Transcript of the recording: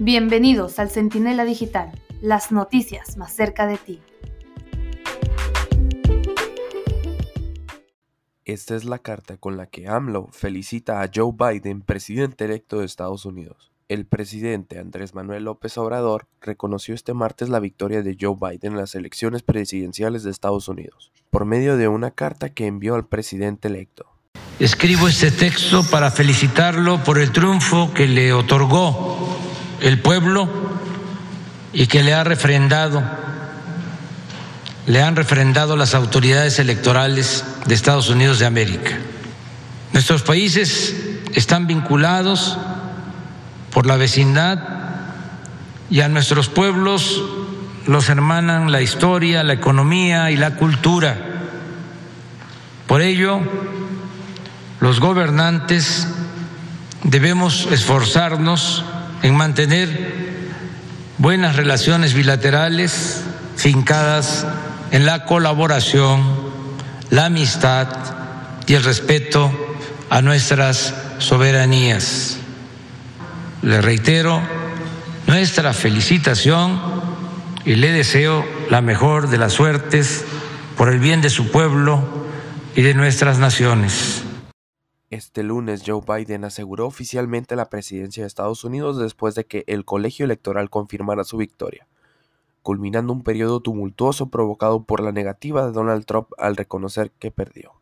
Bienvenidos al Centinela Digital, las noticias más cerca de ti. Esta es la carta con la que AMLO felicita a Joe Biden, presidente electo de Estados Unidos. El presidente Andrés Manuel López Obrador reconoció este martes la victoria de Joe Biden en las elecciones presidenciales de Estados Unidos, por medio de una carta que envió al presidente electo. Escribo este texto para felicitarlo por el triunfo que le otorgó el pueblo y que le ha refrendado, le han refrendado las autoridades electorales de Estados Unidos de América. Nuestros países están vinculados por la vecindad y a nuestros pueblos los hermanan la historia, la economía y la cultura. Por ello, los gobernantes debemos esforzarnos en mantener buenas relaciones bilaterales fincadas en la colaboración, la amistad y el respeto a nuestras soberanías. Le reitero nuestra felicitación y le deseo la mejor de las suertes por el bien de su pueblo y de nuestras naciones. Este lunes Joe Biden aseguró oficialmente la presidencia de Estados Unidos después de que el colegio electoral confirmara su victoria, culminando un periodo tumultuoso provocado por la negativa de Donald Trump al reconocer que perdió.